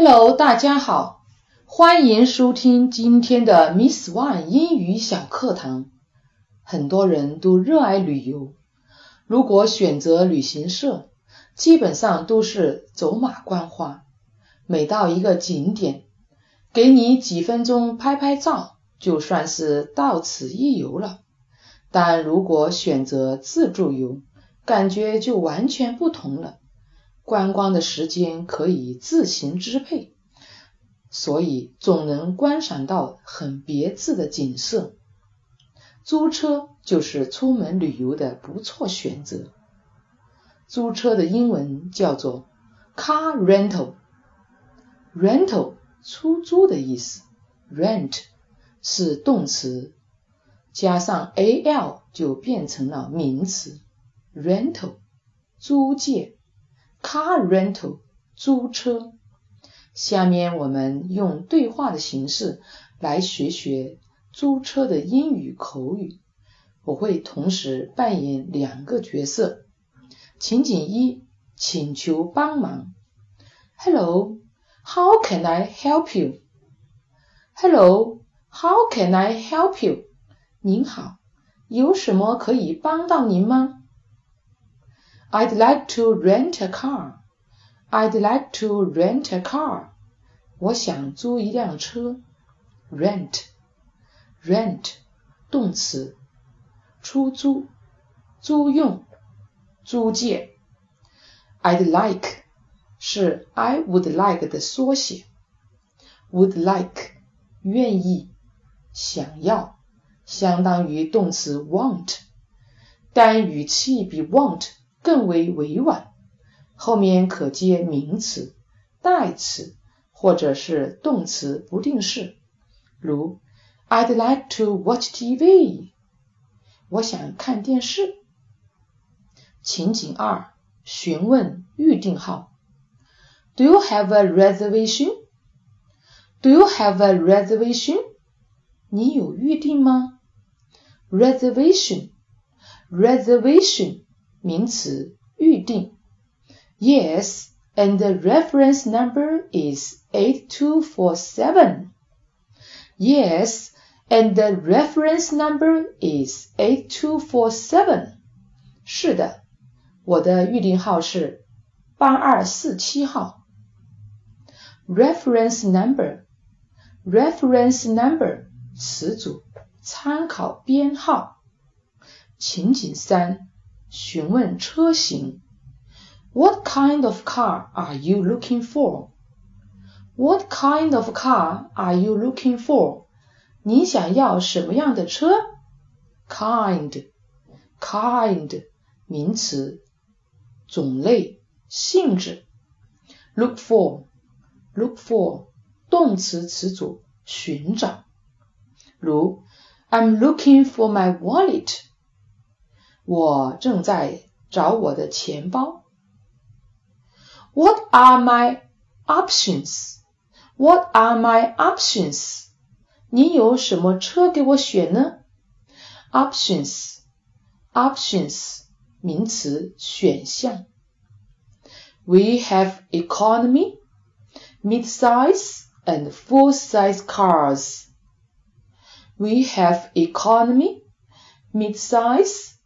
Hello，大家好，欢迎收听今天的 Miss One 英语小课堂。很多人都热爱旅游，如果选择旅行社，基本上都是走马观花。每到一个景点，给你几分钟拍拍照，就算是到此一游了。但如果选择自助游，感觉就完全不同了。观光的时间可以自行支配，所以总能观赏到很别致的景色。租车就是出门旅游的不错选择。租车的英文叫做 car rental，rental 出租的意思，rent 是动词。加上 al 就变成了名词，rental 租借，car rental 租车。下面我们用对话的形式来学学租车的英语口语。我会同时扮演两个角色。情景一，请求帮忙。Hello，how can I help you？Hello，how can I help you？您好，有什么可以帮到您吗 ？I'd like to rent a car. I'd like to rent a car. 我想租一辆车。Rent, rent 动词，出租、租用、租借。I'd like 是 I would like 的缩写。Would like 愿意、想要。相当于动词 want，但语气比 want 更为委婉，后面可接名词、代词或者是动词不定式，如 I'd like to watch TV，我想看电视。情景二，询问预订号，Do you have a reservation？Do you have a reservation？你有预订吗？reservation reservation 名词预订 yes and the reference number is 8247 yes and the reference number is 8247是的我的预订号是八二四七号 reference number reference number 词组参考编号。情景三， 询问车型。What kind of car are you looking for? What kind of car are you looking for? 你想要什么样的车？Kind, kind 名词，种类、性质。Look for, look for 动词词组，寻找。如 I'm looking for my wallet. 我正在找我的钱包。What are my options? What are my options? 你有什么车给我选呢？Options, options 名词，选项。We have economy, mid-size, and full-size cars. We have economy, mid-size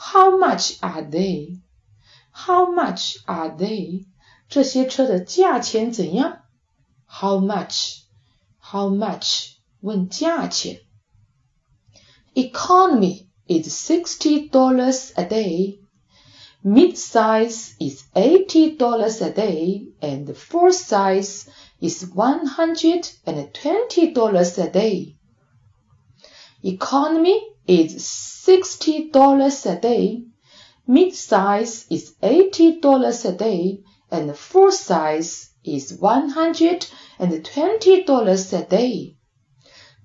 How much are they? How much are they? 这些车的价钱怎样？How much? How much? 问价钱。Economy is sixty dollars a day. Mid-size is eighty dollars a day, and full size is one hundred and twenty dollars a day. Economy is sixty dollars a day, mid-size is eighty dollars a day, and full size is one hundred and twenty dollars a day。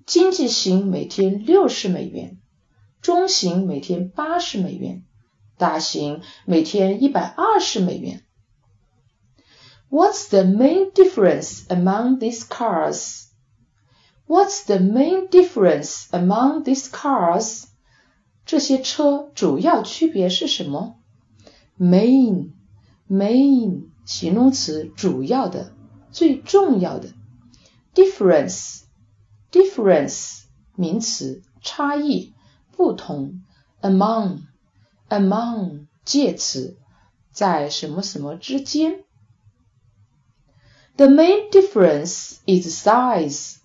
经济型每天六十美元，中型每天八十美元，大型每天一百二十美元。What's the main difference among these cars? What's the main difference among these cars? 这些车主要区别是什么？Main, main 形容词，主要的，最重要的。Difference, difference 名词，差异，不同。Among, among 介词，在什么什么之间。The main difference is size.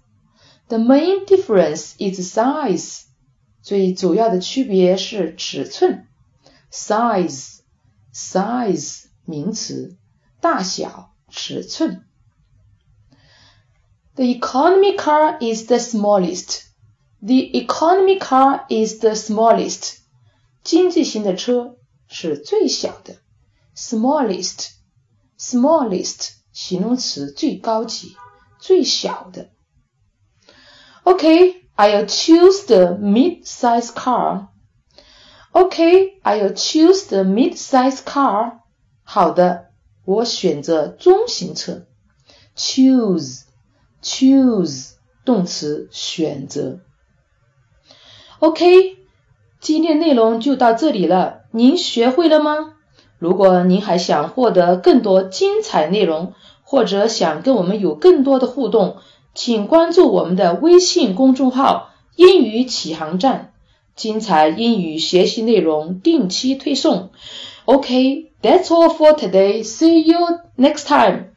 The main difference is size. 最主要的区别是尺寸，size，size 名词，大小、尺寸。The economy car is the smallest. The economy car is the smallest. 经济型的车是最小的，smallest，smallest 形容词，最高级、最小的。 Okay. I'll choose the mid-size car. Okay, I'll choose the mid-size car. 好的，我选择中型车。Choose, choose 动词选择。OK，今天内容就到这里了，您学会了吗？如果您还想获得更多精彩内容，或者想跟我们有更多的互动，请关注我们的微信公众号“英语启航站”，精彩英语学习内容定期推送。OK，that's all for today. See you next time.